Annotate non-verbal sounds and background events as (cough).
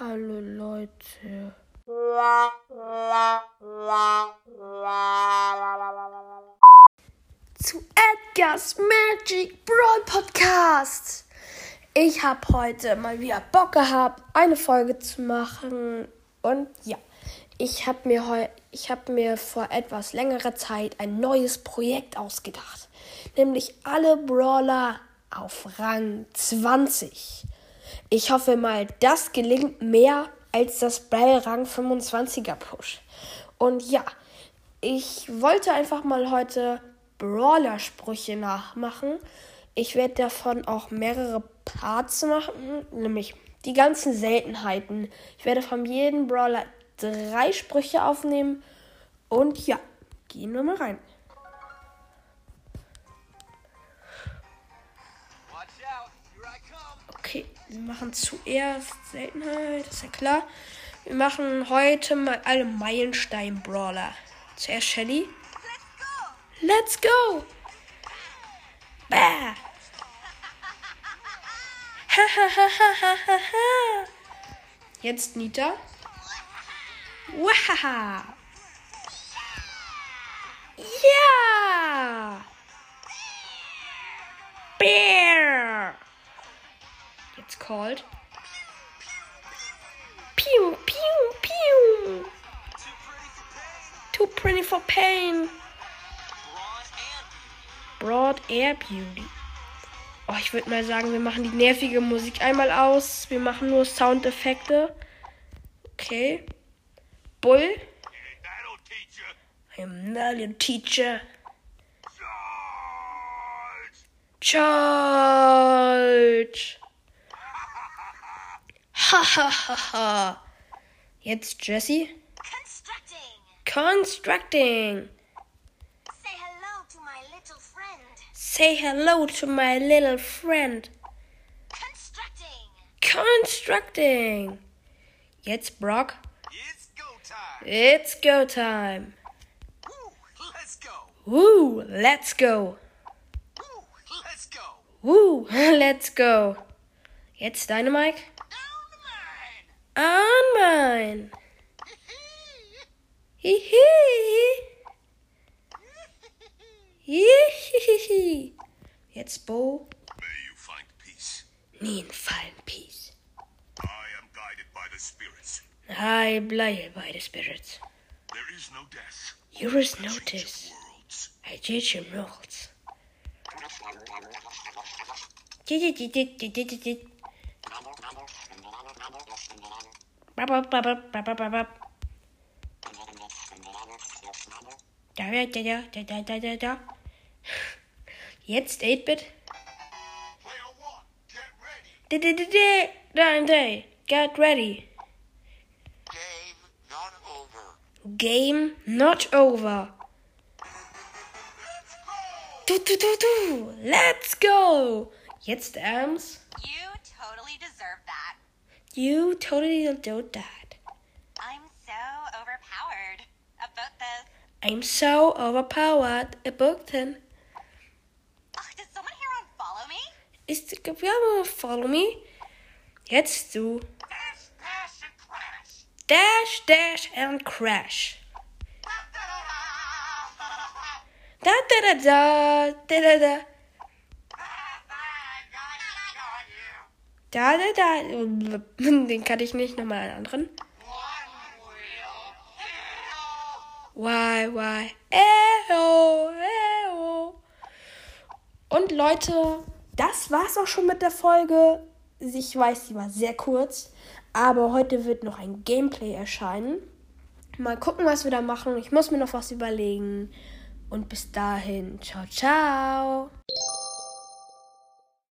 Hallo Leute. Zu Edgar's Magic Brawl Podcast. Ich habe heute mal wieder Bock gehabt, eine Folge zu machen. Und ja, ich habe mir, hab mir vor etwas längerer Zeit ein neues Projekt ausgedacht. Nämlich alle Brawler auf Rang 20. Ich hoffe mal, das gelingt mehr als das Bell Rang 25er Push. Und ja, ich wollte einfach mal heute Brawler-Sprüche nachmachen. Ich werde davon auch mehrere Parts machen, nämlich die ganzen Seltenheiten. Ich werde von jedem Brawler drei Sprüche aufnehmen. Und ja, gehen wir mal rein. Okay, wir machen zuerst Seltenheit, ist ja klar. Wir machen heute mal alle Meilenstein-Brawler. Zuerst Shelly. Let's go! Bah! (laughs) Jetzt Nita. Wahaha! Called. Pew, pew, pew! Too pretty for pain. Broad Air Beauty. Oh, ich würde mal sagen, wir machen die nervige Musik einmal aus. Wir machen nur Soundeffekte. Okay. Bull. I'm not your teacher. Charge. Ha ha ha ha. Jetzt Jesse. Constructing. Constructing. Say hello to my little friend. Say hello to my little friend. Constructing. Constructing. Jetzt Brock. It's go time. It's go time. Woo, let's go. Woo, let's go. Woo, let's go. Woo, (laughs) let's go. Jetzt Dynamite on mine. Hee hee. Hee hee hee. Jetzt Bo. May you find peace. Nin find peace. I am guided by the spirits. I am guided by the spirits. There is no death. There is no death. I teach you rules. Da ja, ja, da da da da da. Jetzt 8-Bit. Nine day. Get ready. Game not over. Game not over. Du, du, du, du. Let's go. Jetzt, Ams. You totally deserve that. You totally don't that. I'm so overpowered. About this. I'm so overpowered. A Bogton. Ugh, does someone here want to follow me? Ist ja, follow me. Jetzt du. Dash, dash, and crash. Dash, dash and crash. Da da da da da da da. Da da da. (laughs) Den kann ich nicht. Nochmal einen anderen. Why, why, eho, eho. Und Leute, das war's auch schon mit der Folge. Ich weiß, sie war sehr kurz, aber heute wird noch ein Gameplay erscheinen. Mal gucken, was wir da machen. Ich muss mir noch was überlegen. Und bis dahin, ciao, ciao.